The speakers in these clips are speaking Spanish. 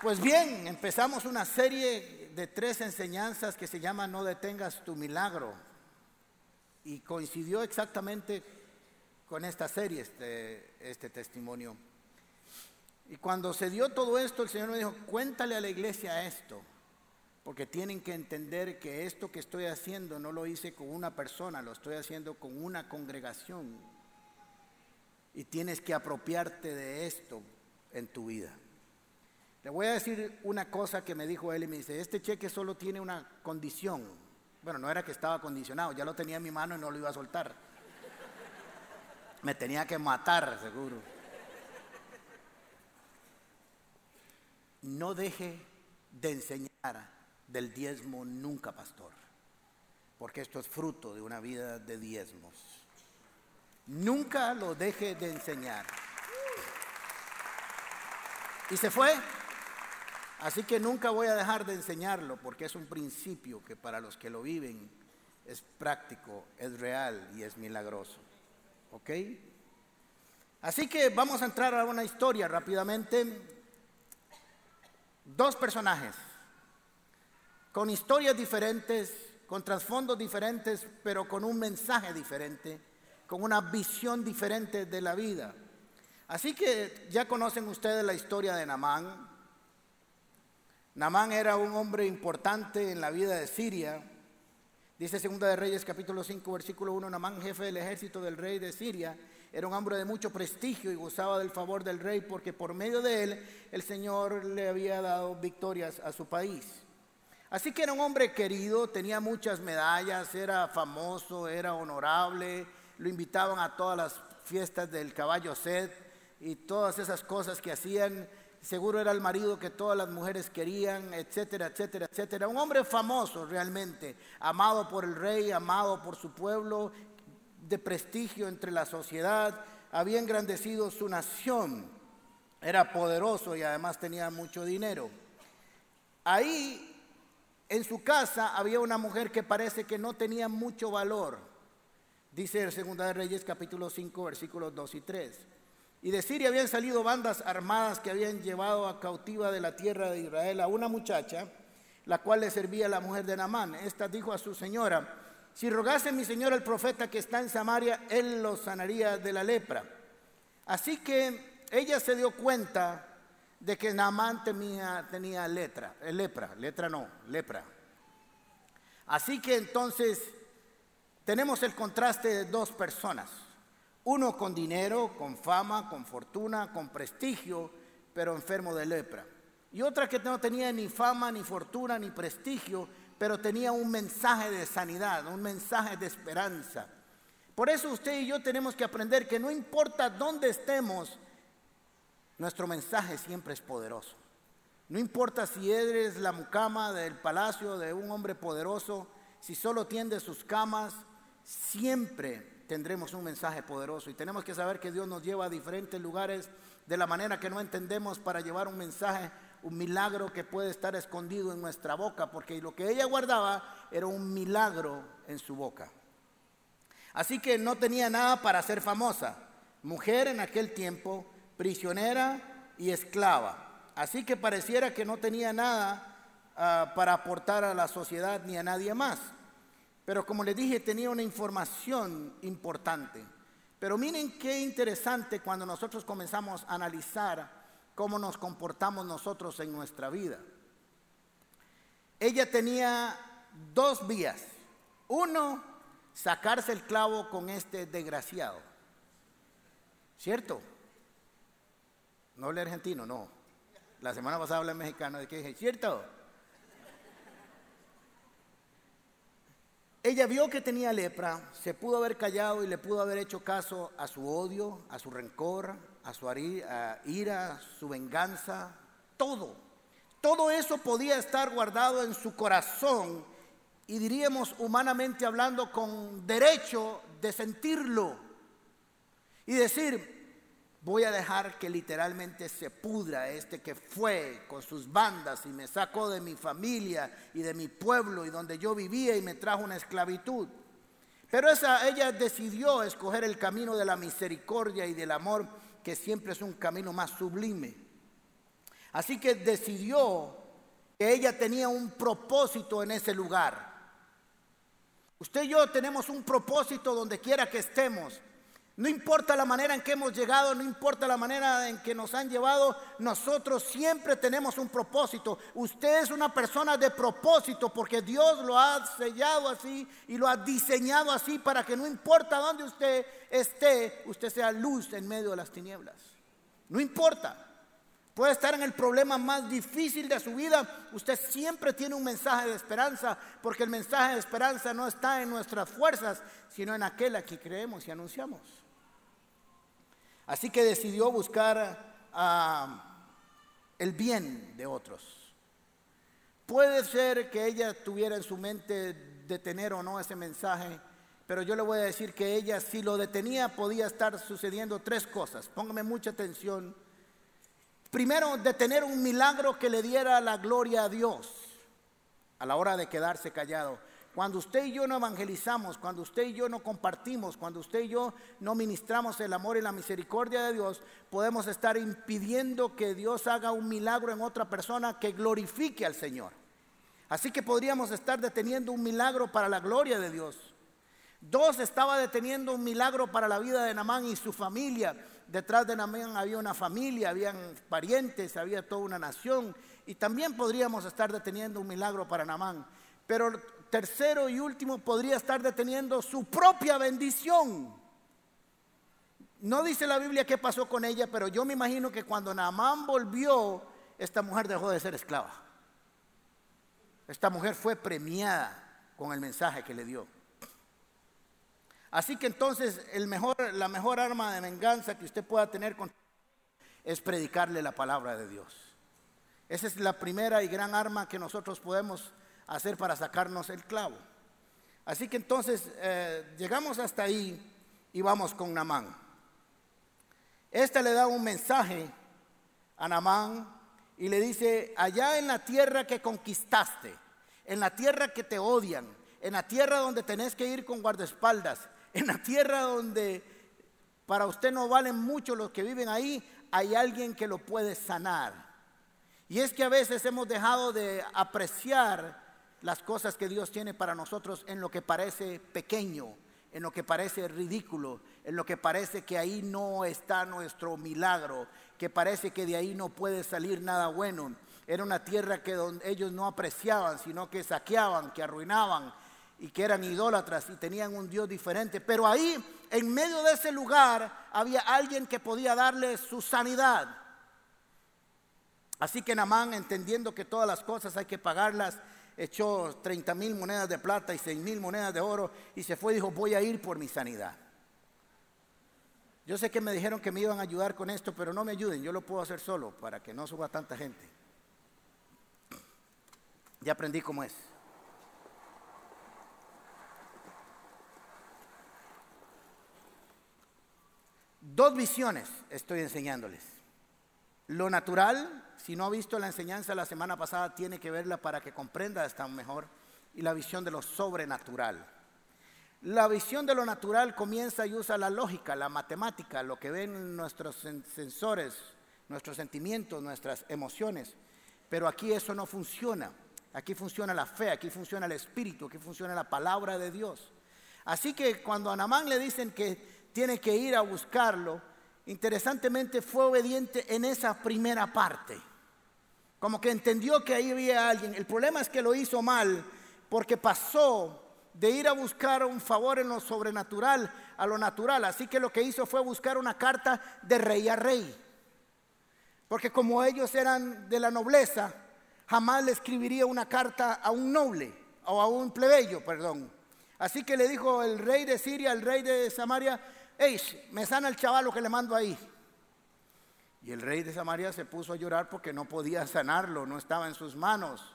Pues bien, empezamos una serie de tres enseñanzas que se llama No detengas tu milagro. Y coincidió exactamente con esta serie, este, este testimonio. Y cuando se dio todo esto, el Señor me dijo, cuéntale a la iglesia esto, porque tienen que entender que esto que estoy haciendo no lo hice con una persona, lo estoy haciendo con una congregación. Y tienes que apropiarte de esto en tu vida. Le voy a decir una cosa que me dijo él y me dice, este cheque solo tiene una condición. Bueno, no era que estaba condicionado, ya lo tenía en mi mano y no lo iba a soltar. Me tenía que matar, seguro. No deje de enseñar del diezmo nunca, pastor, porque esto es fruto de una vida de diezmos. Nunca lo deje de enseñar. Y se fue. Así que nunca voy a dejar de enseñarlo porque es un principio que para los que lo viven es práctico, es real y es milagroso. ¿Ok? Así que vamos a entrar a una historia rápidamente. Dos personajes con historias diferentes, con trasfondos diferentes, pero con un mensaje diferente, con una visión diferente de la vida. Así que ya conocen ustedes la historia de Namán, Namán era un hombre importante en la vida de Siria. Dice Segunda de Reyes capítulo 5 versículo 1, Namán, jefe del ejército del rey de Siria, era un hombre de mucho prestigio y gozaba del favor del rey porque por medio de él el Señor le había dado victorias a su país. Así que era un hombre querido, tenía muchas medallas, era famoso, era honorable, lo invitaban a todas las fiestas del caballo Sed y todas esas cosas que hacían seguro era el marido que todas las mujeres querían, etcétera, etcétera, etcétera. Un hombre famoso realmente, amado por el rey, amado por su pueblo, de prestigio entre la sociedad, había engrandecido su nación, era poderoso y además tenía mucho dinero. Ahí, en su casa, había una mujer que parece que no tenía mucho valor. Dice el 2 de Reyes capítulo 5 versículos 2 y 3. Y de Siria habían salido bandas armadas que habían llevado a cautiva de la tierra de Israel a una muchacha, la cual le servía a la mujer de Namán. Esta dijo a su señora, si rogase mi señor el profeta que está en Samaria, él lo sanaría de la lepra. Así que ella se dio cuenta de que Namán tenía, tenía letra, eh, lepra, letra no, lepra. Así que entonces tenemos el contraste de dos personas. Uno con dinero, con fama, con fortuna, con prestigio, pero enfermo de lepra. Y otra que no tenía ni fama, ni fortuna, ni prestigio, pero tenía un mensaje de sanidad, un mensaje de esperanza. Por eso usted y yo tenemos que aprender que no importa dónde estemos, nuestro mensaje siempre es poderoso. No importa si eres la mucama del palacio de un hombre poderoso, si solo tiende sus camas, siempre tendremos un mensaje poderoso. Y tenemos que saber que Dios nos lleva a diferentes lugares de la manera que no entendemos para llevar un mensaje, un milagro que puede estar escondido en nuestra boca, porque lo que ella guardaba era un milagro en su boca. Así que no tenía nada para ser famosa. Mujer en aquel tiempo, prisionera y esclava. Así que pareciera que no tenía nada ah, para aportar a la sociedad ni a nadie más. Pero como les dije, tenía una información importante. Pero miren qué interesante cuando nosotros comenzamos a analizar cómo nos comportamos nosotros en nuestra vida. Ella tenía dos vías. Uno, sacarse el clavo con este desgraciado. ¿Cierto? No hablé argentino, no. La semana pasada hablé mexicano de que dije, ¿cierto? Ella vio que tenía lepra, se pudo haber callado y le pudo haber hecho caso a su odio, a su rencor, a su ira, su venganza, todo. Todo eso podía estar guardado en su corazón y diríamos humanamente hablando con derecho de sentirlo y decir, voy a dejar que literalmente se pudra este que fue con sus bandas y me sacó de mi familia y de mi pueblo y donde yo vivía y me trajo una esclavitud. Pero esa, ella decidió escoger el camino de la misericordia y del amor, que siempre es un camino más sublime. Así que decidió que ella tenía un propósito en ese lugar. Usted y yo tenemos un propósito donde quiera que estemos. No importa la manera en que hemos llegado, no importa la manera en que nos han llevado, nosotros siempre tenemos un propósito. Usted es una persona de propósito porque Dios lo ha sellado así y lo ha diseñado así para que no importa dónde usted esté, usted sea luz en medio de las tinieblas. No importa. Puede estar en el problema más difícil de su vida. Usted siempre tiene un mensaje de esperanza, porque el mensaje de esperanza no está en nuestras fuerzas, sino en aquel a que creemos y anunciamos. Así que decidió buscar ah, el bien de otros. Puede ser que ella tuviera en su mente detener o no ese mensaje, pero yo le voy a decir que ella si lo detenía podía estar sucediendo tres cosas. Póngame mucha atención Primero, de tener un milagro que le diera la gloria a Dios a la hora de quedarse callado. Cuando usted y yo no evangelizamos, cuando usted y yo no compartimos, cuando usted y yo no ministramos el amor y la misericordia de Dios, podemos estar impidiendo que Dios haga un milagro en otra persona que glorifique al Señor. Así que podríamos estar deteniendo un milagro para la gloria de Dios. Dos, estaba deteniendo un milagro para la vida de Namán y su familia. Detrás de Namán había una familia, habían parientes, había toda una nación. Y también podríamos estar deteniendo un milagro para Namán. Pero tercero y último, podría estar deteniendo su propia bendición. No dice la Biblia qué pasó con ella, pero yo me imagino que cuando Namán volvió, esta mujer dejó de ser esclava. Esta mujer fue premiada con el mensaje que le dio. Así que entonces el mejor, la mejor arma de venganza que usted pueda tener con es predicarle la palabra de Dios. Esa es la primera y gran arma que nosotros podemos hacer para sacarnos el clavo. Así que entonces eh, llegamos hasta ahí y vamos con Namán. Este le da un mensaje a Namán y le dice, allá en la tierra que conquistaste, en la tierra que te odian, en la tierra donde tenés que ir con guardaespaldas, en la tierra donde para usted no valen mucho los que viven ahí, hay alguien que lo puede sanar. Y es que a veces hemos dejado de apreciar las cosas que Dios tiene para nosotros en lo que parece pequeño, en lo que parece ridículo, en lo que parece que ahí no está nuestro milagro, que parece que de ahí no puede salir nada bueno. Era una tierra que ellos no apreciaban, sino que saqueaban, que arruinaban, y que eran idólatras y tenían un Dios diferente. Pero ahí, en medio de ese lugar, había alguien que podía darle su sanidad. Así que Namán, entendiendo que todas las cosas hay que pagarlas, echó 30 mil monedas de plata y 6 mil monedas de oro y se fue y dijo, voy a ir por mi sanidad. Yo sé que me dijeron que me iban a ayudar con esto, pero no me ayuden, yo lo puedo hacer solo para que no suba tanta gente. Ya aprendí cómo es. Dos visiones estoy enseñándoles. Lo natural, si no ha visto la enseñanza la semana pasada, tiene que verla para que comprenda esta mejor. Y la visión de lo sobrenatural. La visión de lo natural comienza y usa la lógica, la matemática, lo que ven nuestros sensores, nuestros sentimientos, nuestras emociones. Pero aquí eso no funciona. Aquí funciona la fe, aquí funciona el espíritu, aquí funciona la palabra de Dios. Así que cuando a Namán le dicen que tiene que ir a buscarlo, interesantemente fue obediente en esa primera parte. Como que entendió que ahí había alguien. El problema es que lo hizo mal porque pasó de ir a buscar un favor en lo sobrenatural a lo natural. Así que lo que hizo fue buscar una carta de rey a rey. Porque como ellos eran de la nobleza, jamás le escribiría una carta a un noble o a un plebeyo, perdón. Así que le dijo el rey de Siria, el rey de Samaria, hey, me sana el chavalo que le mando ahí. Y el rey de Samaria se puso a llorar porque no podía sanarlo, no estaba en sus manos.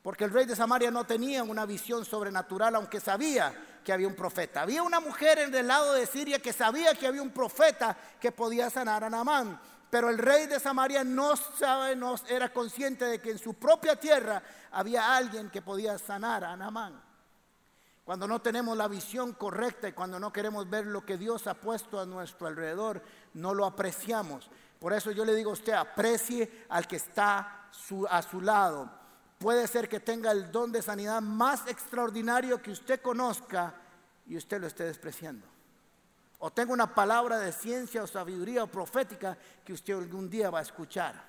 Porque el rey de Samaria no tenía una visión sobrenatural, aunque sabía que había un profeta. Había una mujer en el lado de Siria que sabía que había un profeta que podía sanar a Naamán. Pero el rey de Samaria no sabe, no era consciente de que en su propia tierra había alguien que podía sanar a Naamán. Cuando no tenemos la visión correcta y cuando no queremos ver lo que Dios ha puesto a nuestro alrededor, no lo apreciamos. Por eso yo le digo a usted, aprecie al que está a su lado. Puede ser que tenga el don de sanidad más extraordinario que usted conozca y usted lo esté despreciando. O tenga una palabra de ciencia o sabiduría o profética que usted algún día va a escuchar.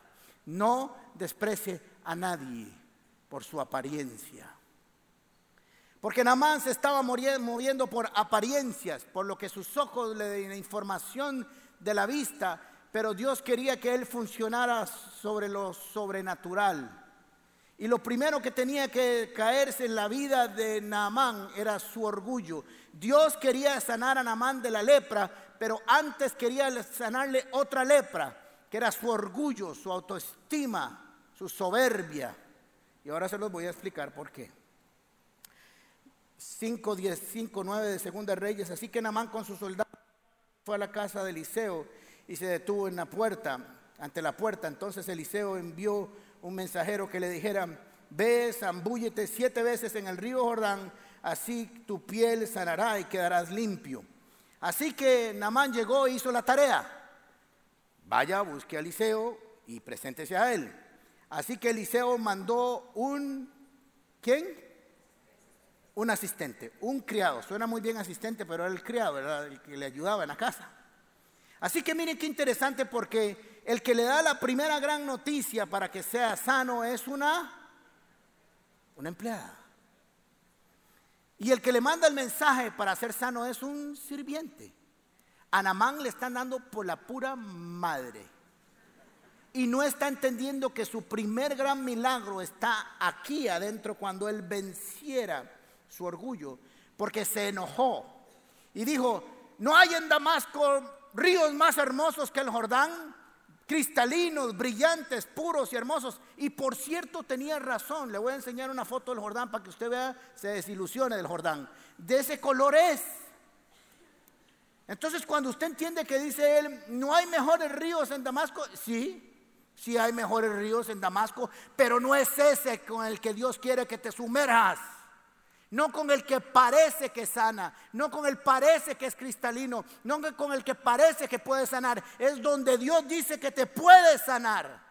No desprecie a nadie por su apariencia. Porque Namán se estaba moviendo por apariencias, por lo que sus ojos le den información de la vista, pero Dios quería que él funcionara sobre lo sobrenatural. Y lo primero que tenía que caerse en la vida de Naamán era su orgullo. Dios quería sanar a Naamán de la lepra, pero antes quería sanarle otra lepra, que era su orgullo, su autoestima, su soberbia. Y ahora se los voy a explicar por qué. 5, 10, 5, 9 de Segunda Reyes. Así que Naamán con sus soldados fue a la casa de Eliseo y se detuvo en la puerta, ante la puerta. Entonces Eliseo envió un mensajero que le dijera, ve, zambúllete siete veces en el río Jordán, así tu piel sanará y quedarás limpio. Así que Namán llegó e hizo la tarea. Vaya, busque a Eliseo y preséntese a él. Así que Eliseo mandó un, ¿quién? Un asistente, un criado. Suena muy bien asistente, pero era el criado, era el que le ayudaba en la casa. Así que miren qué interesante porque el que le da la primera gran noticia para que sea sano es una, una empleada. Y el que le manda el mensaje para ser sano es un sirviente. A Namán le están dando por la pura madre. Y no está entendiendo que su primer gran milagro está aquí adentro cuando él venciera su orgullo. Porque se enojó y dijo, no hay en Damasco ríos más hermosos que el Jordán, cristalinos, brillantes, puros y hermosos. Y por cierto tenía razón, le voy a enseñar una foto del Jordán para que usted vea, se desilusione del Jordán. De ese color es. Entonces cuando usted entiende que dice él, no hay mejores ríos en Damasco, sí, sí hay mejores ríos en Damasco, pero no es ese con el que Dios quiere que te sumerjas. No con el que parece que sana, no con el parece que es cristalino, no con el que parece que puede sanar. Es donde Dios dice que te puede sanar.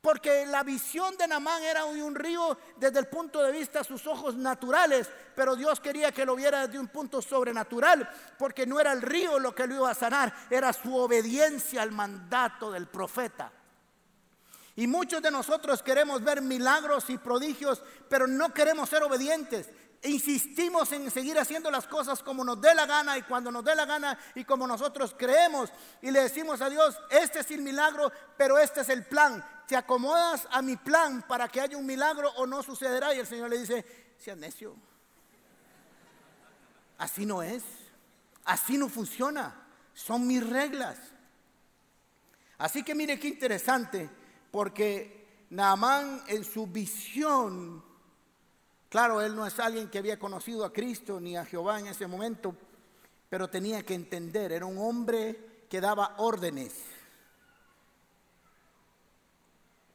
Porque la visión de Namán era un río desde el punto de vista de sus ojos naturales, pero Dios quería que lo viera desde un punto sobrenatural, porque no era el río lo que lo iba a sanar, era su obediencia al mandato del profeta. Y muchos de nosotros queremos ver milagros y prodigios, pero no queremos ser obedientes. Insistimos en seguir haciendo las cosas como nos dé la gana y cuando nos dé la gana y como nosotros creemos. Y le decimos a Dios, este es el milagro, pero este es el plan. ¿Te acomodas a mi plan para que haya un milagro o no sucederá? Y el Señor le dice, sea necio. Así no es. Así no funciona. Son mis reglas. Así que mire qué interesante porque Naamán en su visión, claro, él no es alguien que había conocido a Cristo ni a Jehová en ese momento, pero tenía que entender, era un hombre que daba órdenes.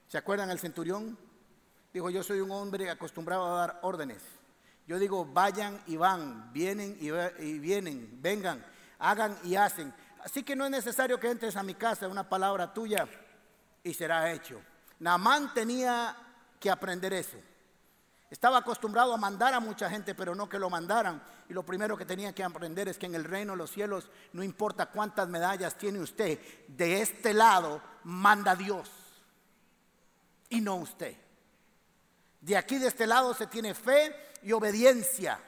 ¿Se acuerdan el centurión? Dijo, yo soy un hombre acostumbrado a dar órdenes. Yo digo, vayan y van, vienen y, y vienen, vengan, hagan y hacen. Así que no es necesario que entres a mi casa, una palabra tuya y será hecho. Naamán tenía que aprender eso. Estaba acostumbrado a mandar a mucha gente, pero no que lo mandaran. Y lo primero que tenía que aprender es que en el reino de los cielos, no importa cuántas medallas tiene usted, de este lado manda Dios y no usted. De aquí, de este lado, se tiene fe y obediencia.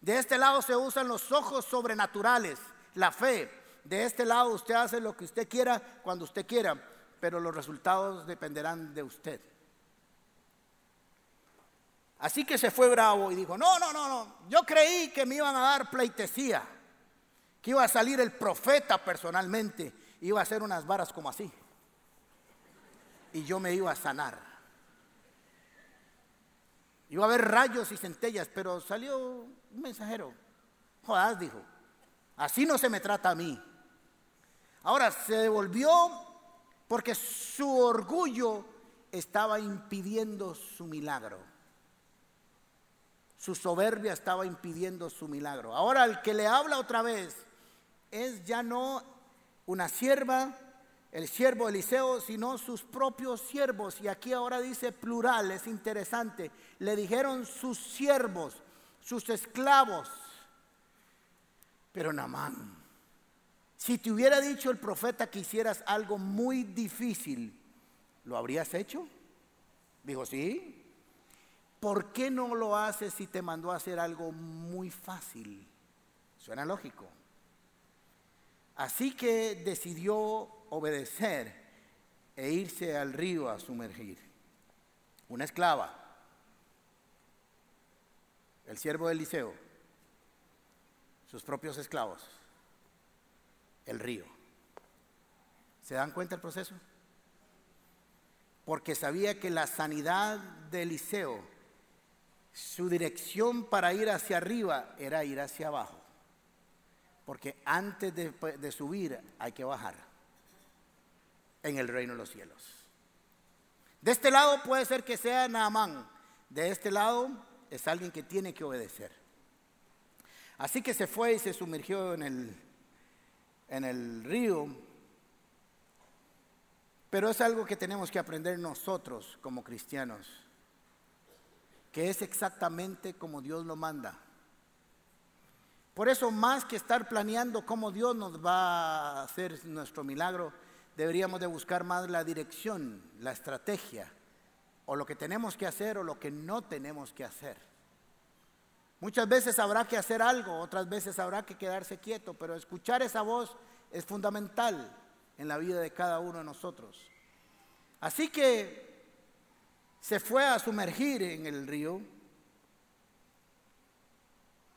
De este lado se usan los ojos sobrenaturales, la fe. De este lado usted hace lo que usted quiera cuando usted quiera pero los resultados dependerán de usted. Así que se fue bravo y dijo, no, no, no, no, yo creí que me iban a dar pleitesía, que iba a salir el profeta personalmente, iba a hacer unas varas como así, y yo me iba a sanar. Iba a haber rayos y centellas, pero salió un mensajero. Jodas dijo, así no se me trata a mí. Ahora se devolvió porque su orgullo estaba impidiendo su milagro. Su soberbia estaba impidiendo su milagro. Ahora el que le habla otra vez es ya no una sierva, el siervo Eliseo, sino sus propios siervos. Y aquí ahora dice plural, es interesante. Le dijeron sus siervos, sus esclavos. Pero Namán, si te hubiera dicho el profeta que hicieras algo muy difícil, ¿lo habrías hecho? Dijo, sí. ¿Por qué no lo haces si te mandó a hacer algo muy fácil? Suena lógico. Así que decidió obedecer e irse al río a sumergir. Una esclava, el siervo de Eliseo, sus propios esclavos, el río. ¿Se dan cuenta el proceso? Porque sabía que la sanidad de Eliseo, su dirección para ir hacia arriba era ir hacia abajo. Porque antes de, subir hay que bajar en el reino de los cielos. De este lado puede ser que sea Naamán, de este lado es alguien que tiene que obedecer. Así que se fue y se sumergió en el, en el río. Pero es algo que tenemos que aprender nosotros como cristianos, que es exactamente como Dios lo manda. Por eso, más que estar planeando cómo Dios nos va a hacer nuestro milagro, deberíamos de buscar más la dirección, la estrategia, o lo que tenemos que hacer o lo que no tenemos que hacer. Muchas veces habrá que hacer algo, otras veces habrá que quedarse quieto, pero escuchar esa voz es fundamental en la vida de cada uno de nosotros. Así que se fue a sumergir en el río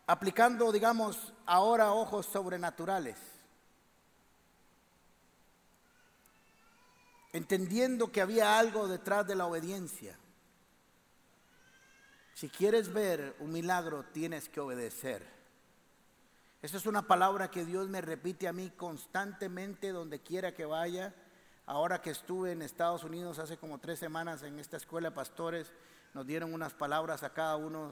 aplicando, digamos, ahora ojos sobrenaturales, entendiendo que había algo detrás de la obediencia. Si quieres ver un milagro, tienes que obedecer. Esa es una palabra que Dios me repite a mí constantemente donde quiera que vaya. Ahora que estuve en Estados Unidos hace como tres semanas en esta escuela de pastores, nos dieron unas palabras a cada uno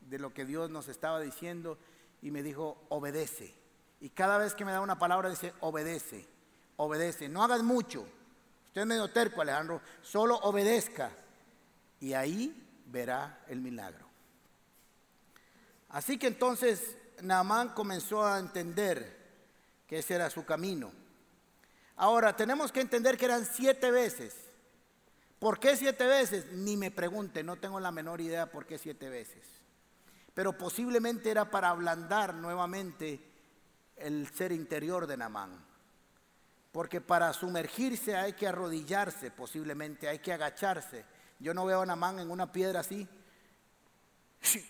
de lo que Dios nos estaba diciendo y me dijo, obedece. Y cada vez que me da una palabra dice, obedece, obedece. No hagas mucho. Usted es medio terco, Alejandro. Solo obedezca. Y ahí verá el milagro. Así que entonces Naamán comenzó a entender que ese era su camino. Ahora, tenemos que entender que eran siete veces ¿Por qué siete veces? Ni me pregunte, no tengo la menor idea por qué siete veces. Pero posiblemente era para ablandar nuevamente el ser interior de Namán. Porque para sumergirse hay que arrodillarse, posiblemente hay que agacharse. Yo no veo a Namán en una piedra así.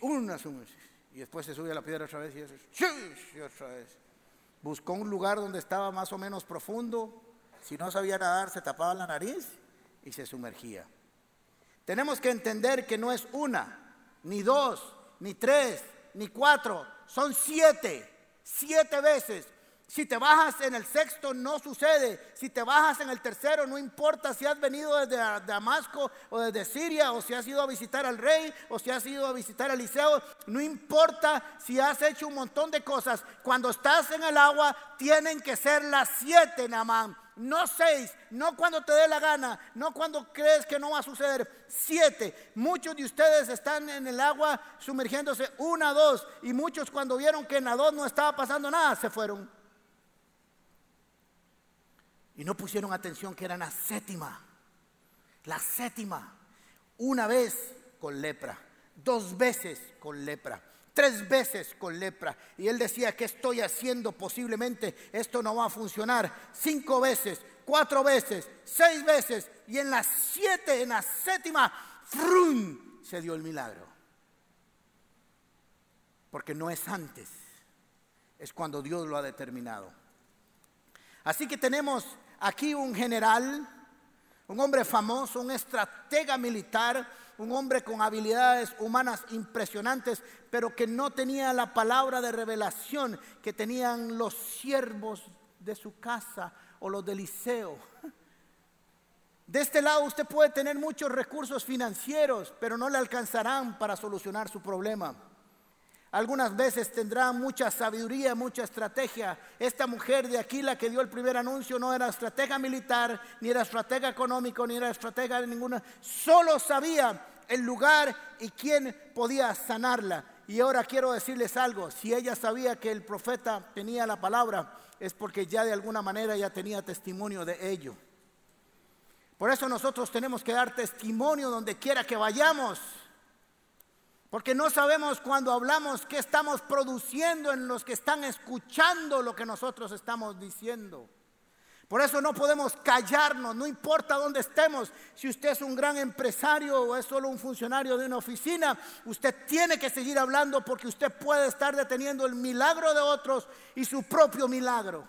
Una Y después se sube a la piedra otra vez y, y otra vez. Buscó un lugar donde estaba más o menos profundo. Si no sabía nadar, se tapaba la nariz y se sumergía. Tenemos que entender que no es una, ni dos, ni tres, ni cuatro, son siete, siete veces. Si te bajas en el sexto no sucede. Si te bajas en el tercero no importa si has venido desde Damasco o desde Siria o si has ido a visitar al rey o si has ido a visitar a Eliseo. No importa si has hecho un montón de cosas. Cuando estás en el agua tienen que ser las siete, Namán no seis, no cuando te dé la gana, no cuando crees que no va a suceder, siete. Muchos de ustedes están en el agua sumergiéndose una, dos, y muchos cuando vieron que en la dos no estaba pasando nada, se fueron. Y no pusieron atención que era la séptima, la séptima, una vez con lepra, dos veces con lepra tres veces con lepra. Y él decía, ¿qué estoy haciendo? Posiblemente esto no va a funcionar. Cinco veces, cuatro veces, seis veces. Y en las siete, en la séptima, ¡frum! se dio el milagro. Porque no es antes, es cuando Dios lo ha determinado. Así que tenemos aquí un general, un hombre famoso, un estratega militar un hombre con habilidades humanas impresionantes, pero que no tenía la palabra de revelación que tenían los siervos de su casa o los de Eliseo. De este lado usted puede tener muchos recursos financieros, pero no le alcanzarán para solucionar su problema. Algunas veces tendrá mucha sabiduría, mucha estrategia. Esta mujer de aquí, la que dio el primer anuncio, no era estratega militar, ni era estratega económico, ni era estratega de ninguna. Solo sabía el lugar y quién podía sanarla. Y ahora quiero decirles algo. Si ella sabía que el profeta tenía la palabra, es porque ya de alguna manera ya tenía testimonio de ello. Por eso nosotros tenemos que dar testimonio donde quiera que vayamos. Porque no sabemos cuando hablamos qué estamos produciendo en los que están escuchando lo que nosotros estamos diciendo. Por eso no podemos callarnos, no importa dónde estemos. Si usted es un gran empresario o es solo un funcionario de una oficina, usted tiene que seguir hablando porque usted puede estar deteniendo el milagro de otros y su propio milagro.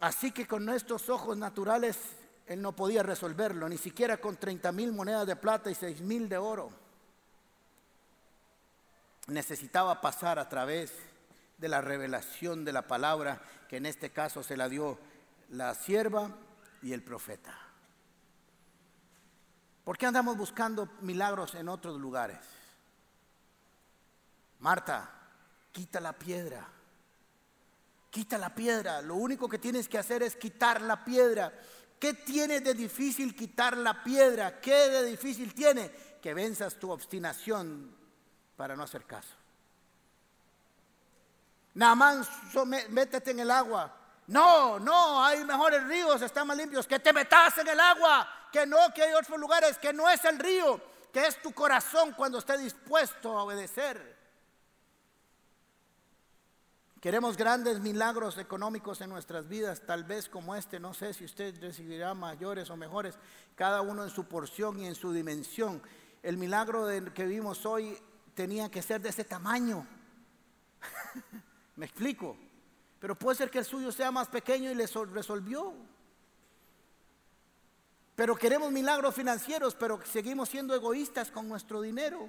Así que con nuestros ojos naturales él no podía resolverlo, ni siquiera con 30 mil monedas de plata y 6 mil de oro. Necesitaba pasar a través de la revelación de la palabra, que en este caso se la dio la sierva y el profeta. ¿Por qué andamos buscando milagros en otros lugares? Marta, quita la piedra. Quita la piedra. Lo único que tienes que hacer es quitar la piedra. ¿Qué tiene de difícil quitar la piedra? ¿Qué de difícil tiene? Que venzas tu obstinación para no hacer caso. Namán, métete en el agua. No, no, hay mejores ríos, están más limpios. Que te metas en el agua. Que no, que hay otros lugares, que no es el río, que es tu corazón cuando esté dispuesto a obedecer. Queremos grandes milagros económicos en nuestras vidas, tal vez como este, no sé si usted recibirá mayores o mejores, cada uno en su porción y en su dimensión. El milagro que vimos hoy tenía que ser de ese tamaño. Me explico. Pero puede ser que el suyo sea más pequeño y le resolvió. Pero queremos milagros financieros, pero seguimos siendo egoístas con nuestro dinero.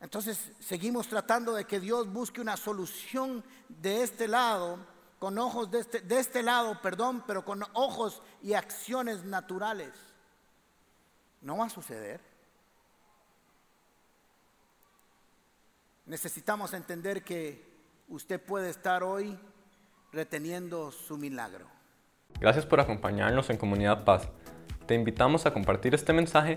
Entonces seguimos tratando de que Dios busque una solución de este lado, con ojos de este, de este lado, perdón, pero con ojos y acciones naturales. No va a suceder. Necesitamos entender que usted puede estar hoy reteniendo su milagro. Gracias por acompañarnos en Comunidad Paz. Te invitamos a compartir este mensaje